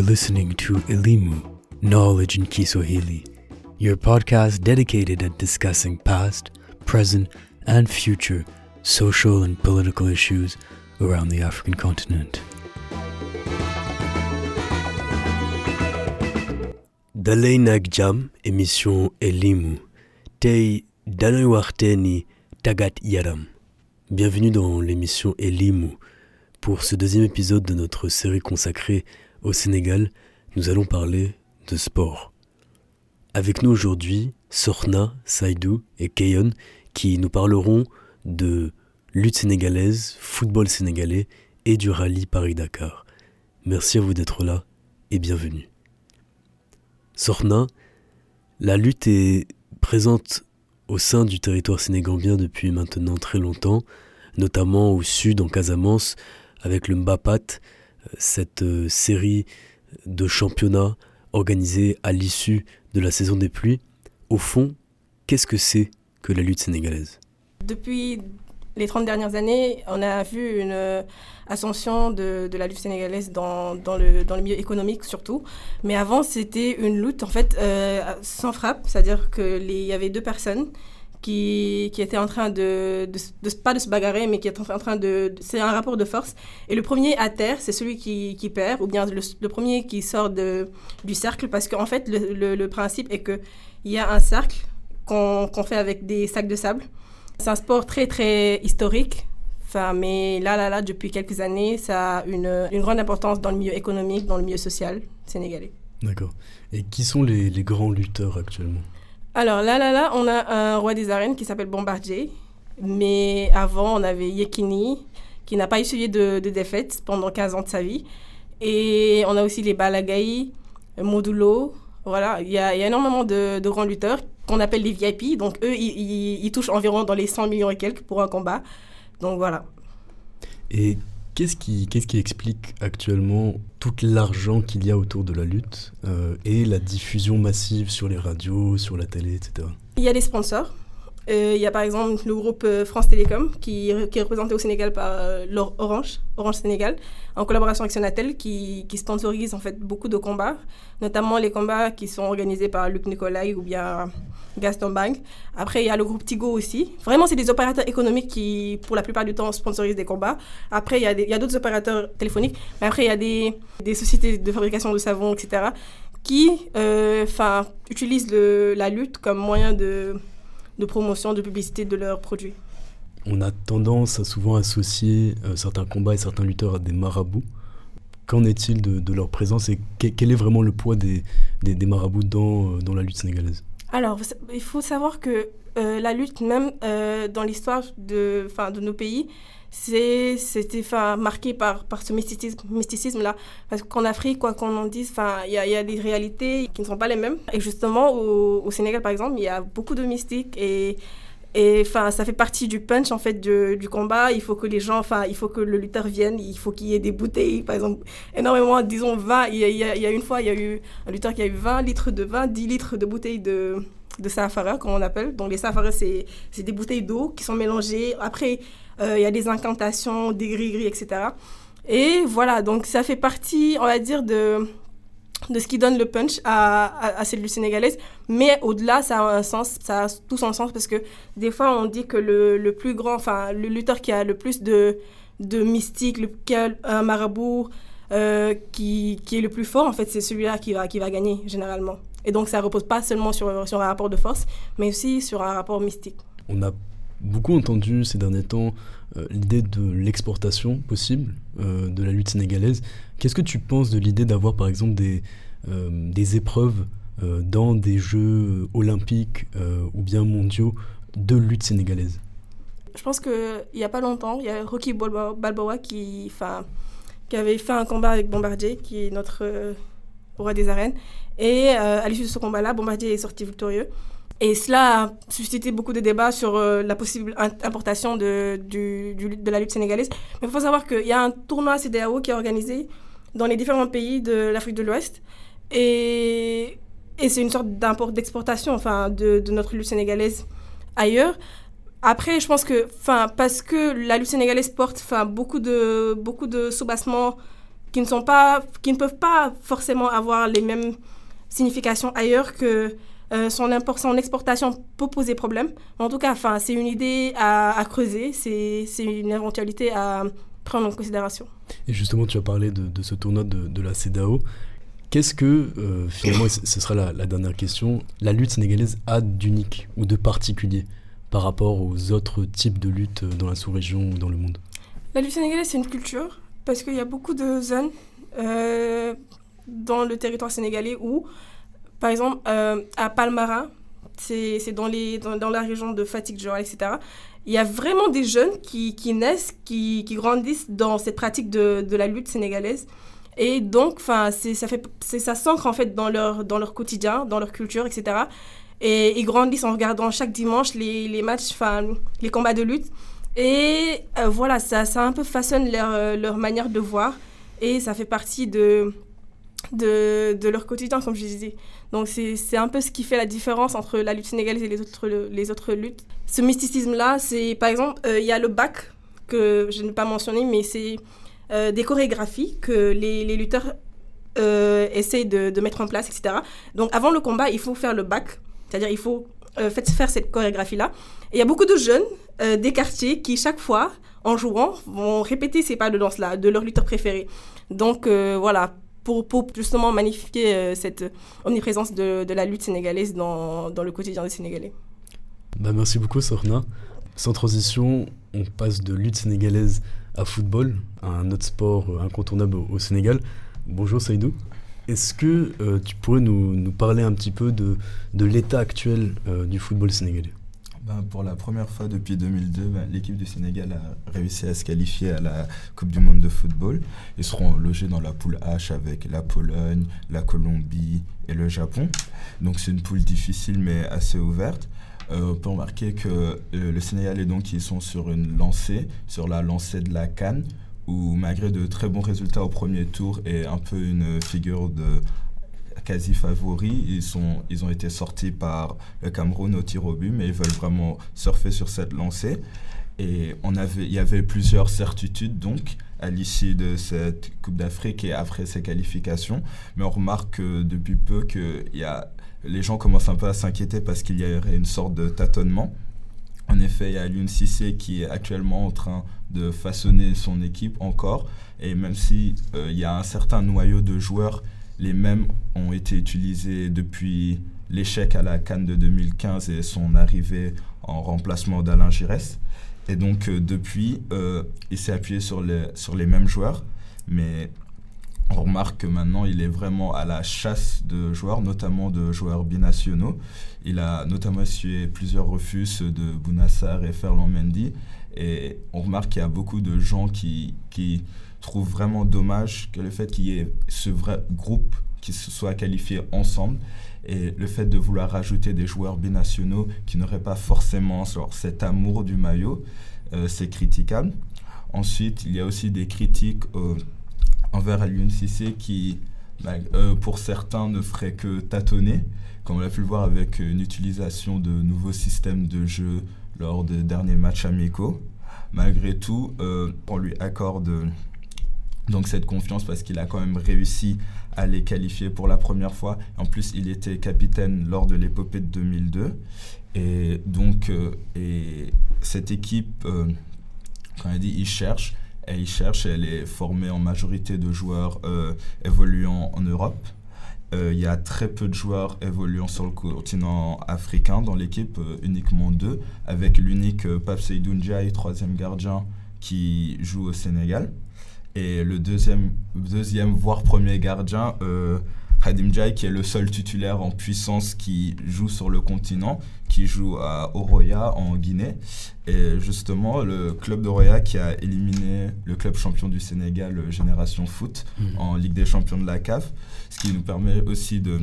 You're listening to Elimu, Knowledge in Kiswahili, your podcast dedicated at discussing past, present, and future social and political issues around the African continent. Dalay Nagjam, émission Elimu, Tei Danoy Tagat Yaram. Bienvenue dans l'émission Elimu. Pour ce deuxième épisode de notre série consacrée au Sénégal, nous allons parler de sport. Avec nous aujourd'hui, Sorna, Saïdou et Keyon qui nous parleront de lutte sénégalaise, football sénégalais et du rallye Paris-Dakar. Merci à vous d'être là et bienvenue. Sorna, la lutte est présente au sein du territoire sénégambien depuis maintenant très longtemps, notamment au sud en Casamance avec le Mbapat, cette euh, série de championnats organisés à l'issue de la saison des pluies. Au fond, qu'est-ce que c'est que la lutte sénégalaise? Depuis les 30 dernières années, on a vu une euh, ascension de, la lutte sénégalaise dans, le, dans le milieu économique surtout. Mais avant, c'était une lutte en fait sans frappe, c'est-à-dire qu'il y avait deux personnes qui, qui était en train de, de, pas de se bagarrer, mais qui est en train de, c'est un rapport de force. Et le premier à terre, c'est celui qui, qui, perd, ou bien le, premier qui sort de, du cercle, parce qu'en fait, le, le, principe est que il y a un cercle qu'on fait avec des sacs de sable. C'est un sport très très historique. Enfin, mais là, là, là, depuis quelques années, ça a une, une grande importance dans le milieu économique, dans le milieu social sénégalais. D'accord. Et qui sont les, les grands lutteurs actuellement? Alors là, là, là, on a un roi des arènes qui s'appelle Bombardier. Mais avant, on avait Yekini, qui n'a pas essuyé de, de, défaite pendant 15 ans de sa vie. Et on a aussi les Balagaï, Modulo. Voilà, il y, a, énormément de, grands lutteurs qu'on appelle les VIP. Donc eux, ils, touchent environ dans les 100 millions et quelques pour un combat. Donc voilà. Et Qu'est-ce qui, explique actuellement tout l'argent qu'il y a autour de la lutte euh, et la diffusion massive sur les radios, sur la télé, etc. Il y a des sponsors. Euh, il y a par exemple le groupe euh, France Télécom qui, qui, est représenté au Sénégal par Orange, Orange Sénégal, en collaboration avec Sonatel qui, qui, sponsorise en fait beaucoup de combats, notamment les combats qui sont organisés par Luc Nicolai ou bien Gaston Bang. Après, il y a le groupe Tigo aussi. Vraiment, c'est des opérateurs économiques qui, pour la plupart du temps, sponsorisent des combats. Après, il y a d'autres opérateurs téléphoniques. Mais après, il y a des, des, sociétés de fabrication de savon, etc., qui euh, utilisent la lutte comme moyen de, de promotion, de publicité de leurs produits. On a tendance à souvent associer euh, certains combats et certains lutteurs à des marabouts. Qu'en est-il de, de, leur présence et quel est vraiment le poids des, des, des marabouts dans, euh, dans la lutte sénégalaise? Alors, il faut savoir que euh, la lutte, même euh, dans l'histoire de, de nos pays, c'était marqué par, par ce mysticisme-là. Parce qu'en Afrique, quoi qu'on en dise, il y a, y a, des réalités qui ne sont pas les mêmes. Et justement, au, au Sénégal, par exemple, il y a beaucoup de mystiques et et enfin, ça fait partie du punch en fait du, combat. Il faut que les gens, enfin, il faut que le lutteur vienne. Il faut qu'il y ait des bouteilles, par exemple, énormément, disons 20. Il y, a, y a, une fois, il y a eu un lutteur qui a eu 20 litres de vin, 10 litres de bouteilles de, de safara, comme on appelle. Donc les safaras, c'est des bouteilles d'eau qui sont mélangées. Après, il y a des incantations, des gris-gris, etc. Et voilà, donc ça fait partie, on va dire, de de ce qui donne le punch à, à, cette lutte sénégalaise. Mais au-delà, ça a un sens, ça a tout son sens parce que des fois, on dit que le, le plus grand, enfin, le lutteur qui a le plus de, de mystique, le, un marabout euh, qui, qui, est le plus fort, en fait, c'est celui-là qui va, qui va gagner généralement. Et donc, ça repose pas seulement sur, sur un rapport de force, mais aussi sur un rapport mystique. Beaucoup entendu ces derniers temps euh, l'idée de l'exportation possible euh, de la lutte sénégalaise. Qu'est-ce que tu penses de l'idée d'avoir par exemple des, euh, des épreuves dans des Jeux olympiques ou bien mondiaux de lutte sénégalaise? Je pense qu'il n'y a pas longtemps, il y a Rocky Balboa qui, qui avait fait un combat avec Bombardier, qui est notre roi des arènes. Et à l'issue de ce combat-là, Bombardier est sorti victorieux. Et cela a suscité beaucoup de débats sur euh, la possible importation de, du, de la lutte sénégalaise. Mais il faut savoir qu'il y a un tournoi CDAO qui est organisé dans les différents pays de l'Afrique de l'Ouest. Et, et c'est une sorte d'exportation enfin, de, de, notre lutte sénégalaise ailleurs. Après, je pense que, enfin, parce que la lutte sénégalaise porte, enfin, beaucoup de, beaucoup de soubassements qui qui ne peuvent pas forcément avoir les mêmes significations ailleurs que euh, son, son, exportation peut poser problème. En tout cas, c'est une idée à, à creuser, c'est une éventualité à prendre en considération. Et justement, tu as parlé de, de ce tournoi de, de la CEDAO. Qu'est-ce que, euh, finalement, ce sera la, la, dernière question, la lutte sénégalaise a d'unique ou de particulier par rapport aux autres types de luttes dans la sous-région ou dans le monde? La lutte sénégalaise, c'est une culture parce qu'il y a beaucoup de zones euh, dans le territoire sénégalais où, par exemple, euh, à Palmara, c'est dans, dans, la région de Fatigue, genre, etc., il y a vraiment des jeunes qui, qui naissent, qui, qui, grandissent dans cette pratique de, de la lutte sénégalaise. Et donc, ça, ça s'ancre en fait dans leur, dans leur quotidien, dans leur culture, etc. Et ils grandissent en regardant chaque dimanche les, les matchs, les combats de lutte. Et euh, voilà, ça, ça un peu façonne leur, euh, leur manière de voir. Et ça fait partie de, de, de leur quotidien, comme je disais. Donc c'est un peu ce qui fait la différence entre la lutte sénégalaise et les autres, les autres luttes. Ce mysticisme-là, c'est par exemple, euh, il y a le bac, que je n'ai pas mentionné, mais c'est euh, des chorégraphies que les, lutteurs euh, essayent de, de, mettre en place, etc. Donc avant le combat, il faut faire le bac, c'est-à-dire il faut euh, faire cette chorégraphie-là. Et il y a beaucoup de jeunes des quartiers qui, chaque fois, en jouant, vont répéter ces pas de danse-là, de leur lutteur préféré. Donc voilà, pour, justement magnifier euh, cette omniprésence de, la lutte sénégalaise dans, le quotidien des Sénégalais. Bah, merci beaucoup, Sorna. Sans transition, on passe de lutte sénégalaise à football, un autre sport incontournable au, Sénégal. Bonjour Saïdou. Est-ce que euh, tu pourrais nous, parler un petit peu de, l'état actuel euh, du football sénégalais? Ben, Pour la première fois depuis 2002, ben, l'équipe du Sénégal a réussi à se qualifier à la Coupe du Monde de football. Ils seront logés dans la poule H avec la Pologne, la Colombie et le Japon. Donc c'est une poule difficile mais assez ouverte. Euh, on peut remarquer que euh, le Sénégal et donc ils sont sur une lancée, sur la lancée de la Cannes où malgré de très bons résultats au premier tour et un peu une figure de quasi favori, ils, sont, ils ont été sortis par le Cameroun au tir au but, mais ils veulent vraiment surfer sur cette lancée. Et on avait, il y avait plusieurs certitudes donc à l'issue de cette Coupe d'Afrique et après ces qualifications. Mais on remarque que depuis peu que y a, les gens commencent un peu à s'inquiéter parce qu'il y aurait une sorte de tâtonnement. En effet, il y a Lune qui est actuellement en train de façonner son équipe encore. Et même si euh, il y a un certain noyau de joueurs, les mêmes ont été utilisés depuis l'échec à la Cannes de 2015 et son arrivée en remplacement d'Alain Giresse. Et donc euh, depuis, euh, il s'est appuyé sur les, sur les mêmes joueurs. Mais on remarque que maintenant, il est vraiment à la chasse de joueurs, notamment de joueurs binationaux. Il a notamment essuyé plusieurs refus de Bounassar et Ferland Mendy. Et on remarque qu'il y a beaucoup de gens qui, qui trouvent vraiment dommage que le fait qu'il y ait ce vrai groupe qui se soit qualifié ensemble et le fait de vouloir rajouter des joueurs binationaux qui n'auraient pas forcément cet amour du maillot, euh, c'est critiquable. Ensuite, il y a aussi des critiques envers l'UNCC qui, bah, euh, pour certains, ne ferait que tâtonner, comme on l'a pu le voir avec une utilisation de nouveaux systèmes de jeu lors des derniers matchs amicaux. Malgré tout, euh, on lui accorde donc cette confiance parce qu'il a quand même réussi à les qualifier pour la première fois. En plus, il était capitaine lors de l'épopée de 2002. Et donc, euh, et cette équipe, euh, quand elle dit il cherche, elle cherche, elle est formée en majorité de joueurs euh, évoluant en Europe. Il y a très peu de joueurs évoluant sur le continent africain dans l'équipe, uniquement deux, avec l'unique Pape Seydou Ndiaye, troisième gardien, qui joue au Sénégal. Et le deuxième, deuxième voire premier gardien, euh, Khadim Jai, qui est le seul titulaire en puissance qui joue sur le continent, qui joue à Oroya en Guinée. Et justement, le club d'Oroya qui a éliminé le club champion du Sénégal, Génération Foot, mmh. en Ligue des champions de la CAF, ce qui nous permet aussi de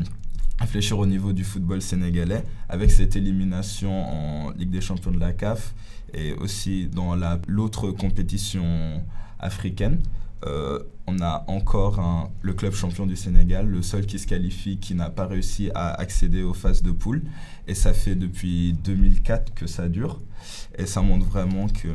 réfléchir au niveau du football sénégalais avec cette élimination en Ligue des champions de la CAF et aussi dans l'autre compétition africaine. Euh, on a encore le club champion du Sénégal, le seul qui se qualifie, qui n'a pas réussi à accéder aux phases de poule. Et ça fait depuis 2004 que ça dure. Et ça montre vraiment que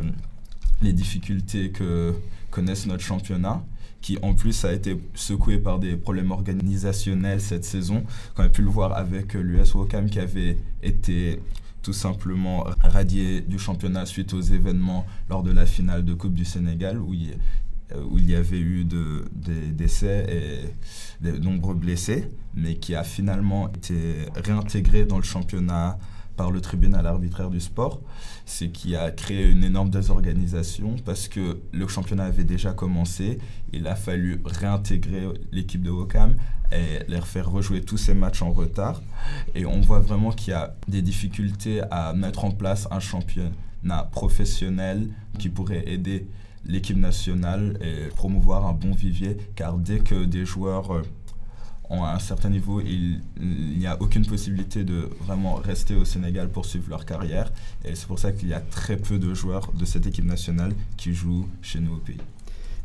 les difficultés que connaissent notre championnat qui en plus a été secoué par des problèmes organisationnels cette saison. Quand on a pu le voir avec l'US Wokam qui avait été tout simplement radié du championnat suite aux événements lors de la finale de Coupe du Sénégal où il, y avait eu de, des décès et de nombreux blessés, mais qui a finalement été réintégré dans le championnat par le tribunal arbitraire du sport, c'est qui a créé une énorme désorganisation parce que le championnat avait déjà commencé, il a fallu réintégrer l'équipe de Wokam et leur faire rejouer tous ces matchs en retard. Et on voit vraiment qu'il y a des difficultés à mettre en place un championnat professionnel qui pourrait aider l'équipe nationale et promouvoir un bon vivier, car dès que des joueurs euh, ont un certain niveau, il n'y a aucune possibilité de vraiment rester au Sénégal pour suivre leur carrière. Et c'est pour ça qu'il y a très peu de joueurs de cette équipe nationale qui jouent chez nous au pays.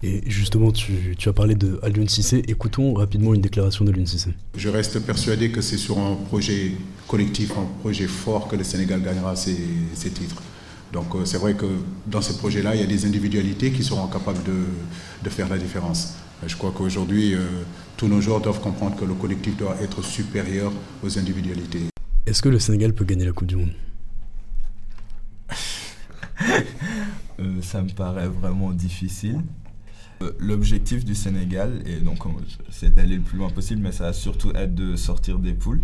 Et justement, tu, tu as parlé de Alioune Cissé. Écoutons rapidement une déclaration d'Alioune Cissé. Je reste persuadé que c'est sur un projet collectif, un projet fort que le Sénégal gagnera ses, ses titres. Donc euh, c'est vrai que dans ce projet-là, il y a des individualités qui seront capables de, de faire la différence. Je crois qu'aujourd'hui, euh, tous nos joueurs doivent comprendre que le collectif doit être supérieur aux individualités. Est-ce que le Sénégal peut gagner la Coupe du Monde? Euh, Ça me paraît vraiment difficile. L'objectif du Sénégal, et donc c'est d'aller le plus loin possible, mais ça va surtout être de sortir des poules.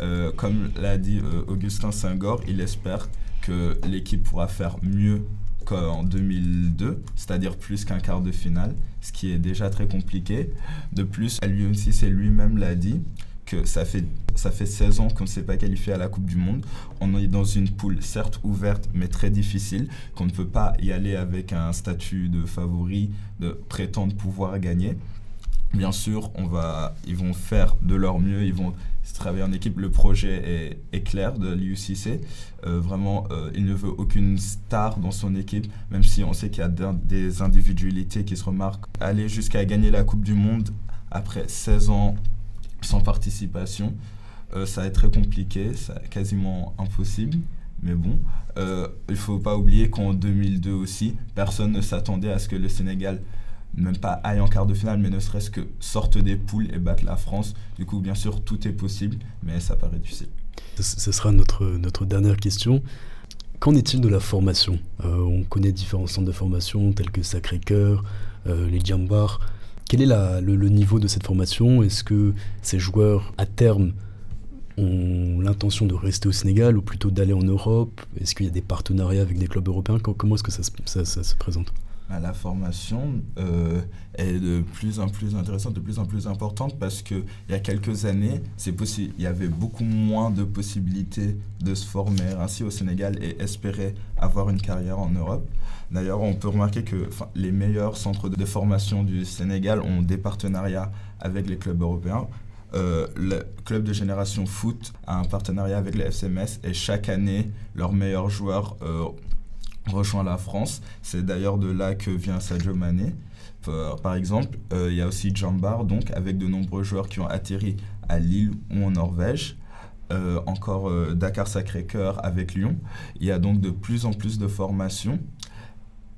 Euh, comme l'a dit euh, Augustin Senghor, il espère que l'équipe pourra faire mieux qu'en 2002, c'est-à-dire plus qu'un quart de finale, ce qui est déjà très compliqué. De plus, lui aussi, c'est lui-même l'a dit, que ça fait, ça fait 16 ans qu'on ne s'est pas qualifié à la Coupe du Monde. On est dans une poule certes ouverte, mais très difficile, qu'on ne peut pas y aller avec un statut de favori, de prétendre pouvoir gagner. Bien sûr, on va, ils vont faire de leur mieux, ils vont travailler en équipe. Le projet est, clair de l'UCC. Euh, vraiment, euh, il ne veut aucune star dans son équipe, même si on sait qu'il y a des individualités qui se remarquent. Aller jusqu'à gagner la Coupe du Monde après 16 ans sans participation, euh, ça va être très compliqué, c'est quasiment impossible. Mais bon, euh, il ne faut pas oublier qu'en 2002 aussi, personne ne s'attendait à ce que le Sénégal même pas aille en quart de finale, mais ne serait-ce que sorte des poules et batte la France. Du coup, bien sûr, tout est possible, mais ça paraît difficile. Ce sera notre, notre dernière question. Qu'en est-il de la formation? Euh, On connaît différents centres de formation tels que Sacré-Cœur, les Djambars. Quel est le, niveau de cette formation? Est-ce que ces joueurs, à terme, ont l'intention de rester au Sénégal ou plutôt d'aller en Europe? Est-ce qu'il y a des partenariats avec des clubs européens? Comment est-ce que ça se présente? La formation euh, est de plus en plus intéressante, de plus en plus importante parce qu'il y a quelques années, il y avait beaucoup moins de possibilités de se former ainsi au Sénégal et espérer avoir une carrière en Europe. D'ailleurs, on peut remarquer que les meilleurs centres de formation du Sénégal ont des partenariats avec les clubs européens. Euh, le club de génération foot a un partenariat avec les FCMS et chaque année, leurs meilleurs joueurs euh, rejoint la France. C'est d'ailleurs de là que vient Sadio Mané. Par exemple, euh, il y a aussi Jambar, donc avec de nombreux joueurs qui ont atterri à Lille ou en Norvège. Euh, encore euh, Dakar Sacré-Cœur avec Lyon. Il y a donc de plus en plus de formations.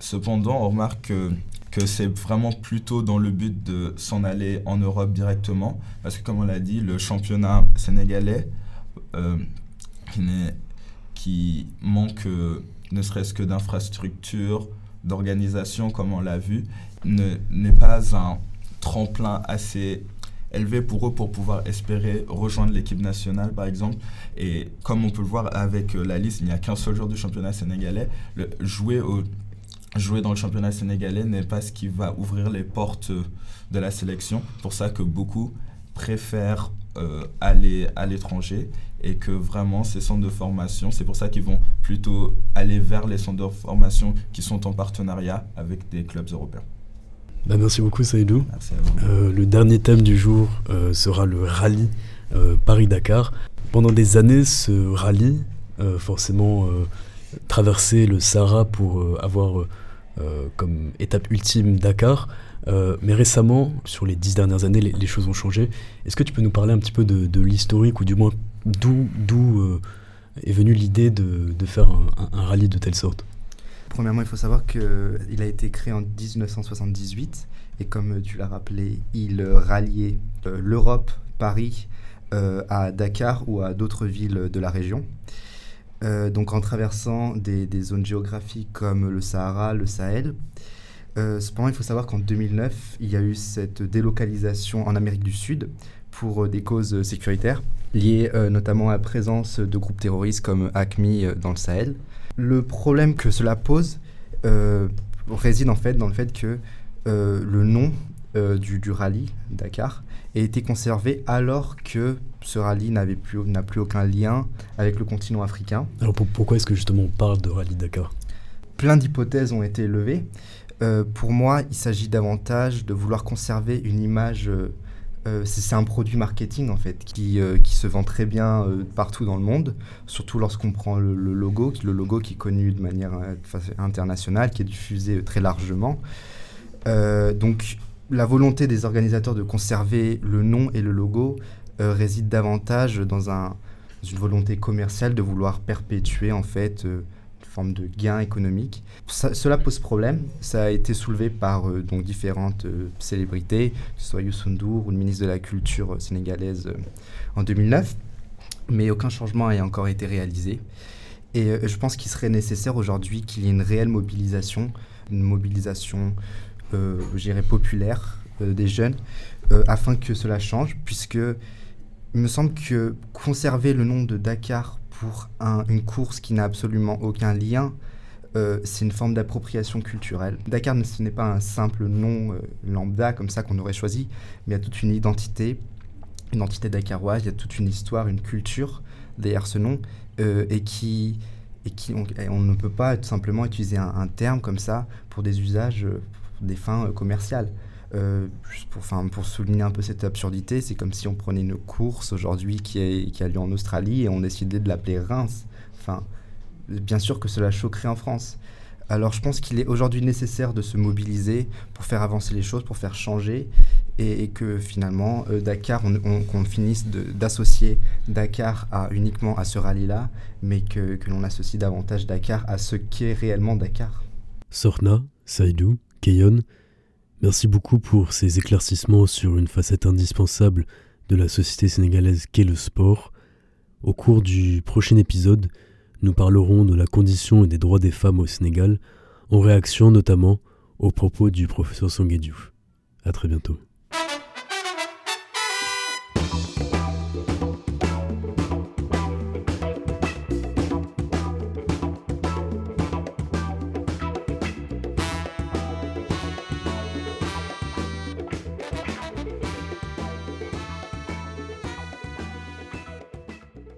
Cependant, on remarque que, que c'est vraiment plutôt dans le but de s'en aller en Europe directement, parce que comme on l'a dit, le championnat sénégalais euh, qui, qui manque ne serait-ce que d'infrastructures, d'organisation, comme on l'a vu, n'est pas un tremplin assez élevé pour eux pour pouvoir espérer rejoindre l'équipe nationale, par exemple. Et comme on peut le voir avec euh, la liste, il n'y a qu'un seul joueur du championnat sénégalais. Jouer, jouer dans le championnat sénégalais n'est pas ce qui va ouvrir les portes de la sélection. pour ça que beaucoup préfèrent euh, aller à l'étranger et que vraiment ces centres de formation, c'est pour ça qu'ils vont plutôt aller vers les centres de formation qui sont en partenariat avec des clubs européens. Bah merci beaucoup Saïdou. Euh, le dernier thème du jour euh, sera le rallye euh, Paris-Dakar. Pendant des années, ce rallye, forcément traverser le Sahara pour avoir comme étape ultime Dakar, euh, mais récemment, sur les dix dernières années, les, les choses ont changé. Est-ce que tu peux nous parler un petit peu de, de l'historique, ou du moins d'où euh, est venue l'idée de, faire un, rallye de telle sorte. Premièrement, il faut savoir qu'il a été créé en 1978 et comme tu l'as rappelé, il ralliait l'Europe, Paris, à Dakar ou à d'autres villes de la région. donc en traversant des, zones géographiques comme le Sahara, le Sahel, euh, cependant, il faut savoir qu'en 2009, il y a eu cette délocalisation en Amérique du Sud pour euh, des causes sécuritaires, liées euh, notamment à la présence de groupes terroristes comme ACMI dans le Sahel. Le problème que cela pose réside en fait dans le fait que le nom du, du, rallye Dakar a été conservé alors que ce rallye n'avait plus, n'a plus aucun lien avec le continent africain. Alors pourquoi est-ce que justement on parle de rallye Dakar? Plein d'hypothèses ont été levées. Euh, pour moi, il s'agit davantage de vouloir conserver une image. Euh, euh, c'est un produit marketing en fait qui, qui se vend très bien partout dans le monde, surtout lorsqu'on prend le, logo, le logo qui est connu de manière internationale, qui est diffusé très largement. donc la volonté des organisateurs de conserver le nom et le logo réside davantage dans un, une volonté commerciale de vouloir perpétuer en fait forme de gain économique. cela pose problème. Ça a été soulevé par euh, donc différentes euh, célébrités, soit Youssou N'Dour ou le ministre de la Culture euh, sénégalaise en 2009, mais aucun changement n'a encore été réalisé. Et je pense qu'il serait nécessaire aujourd'hui qu'il y ait une réelle mobilisation, une mobilisation, je dirais, populaire des jeunes, afin que cela change, puisque il me semble que conserver le nom de Dakar pour une course qui n'a absolument aucun lien, euh, c'est une forme d'appropriation culturelle. Dakar, ce n'est pas un simple nom euh, lambda comme ça qu'on aurait choisi, mais il y a toute une identité, une identité dakaroise, il y a toute une histoire, une culture derrière ce nom, euh, et qui, et qui on, ne peut pas tout simplement utiliser un, terme comme ça pour des usages, des fins commerciales. Euh, pour, pour souligner un peu cette absurdité, c'est comme si on prenait une course aujourd'hui qui, a lieu en Australie et on décidait de l'appeler Reims. Bien sûr que cela choquerait en France. Alors je pense qu'il est aujourd'hui nécessaire de se mobiliser pour faire avancer les choses, pour faire changer, et, que finalement euh, Dakar, qu'on finisse d'associer Dakar à, uniquement à ce rallye-là, mais que, que l'on associe davantage Dakar à ce qu'est réellement Dakar. Sorna, Saïdou, Keyon, Merci beaucoup pour ces éclaircissements sur une facette indispensable de la société sénégalaise qu'est le sport. Au cours du prochain épisode, nous parlerons de la condition et des droits des femmes au Sénégal, en réaction notamment aux propos du professeur Sangué A très bientôt.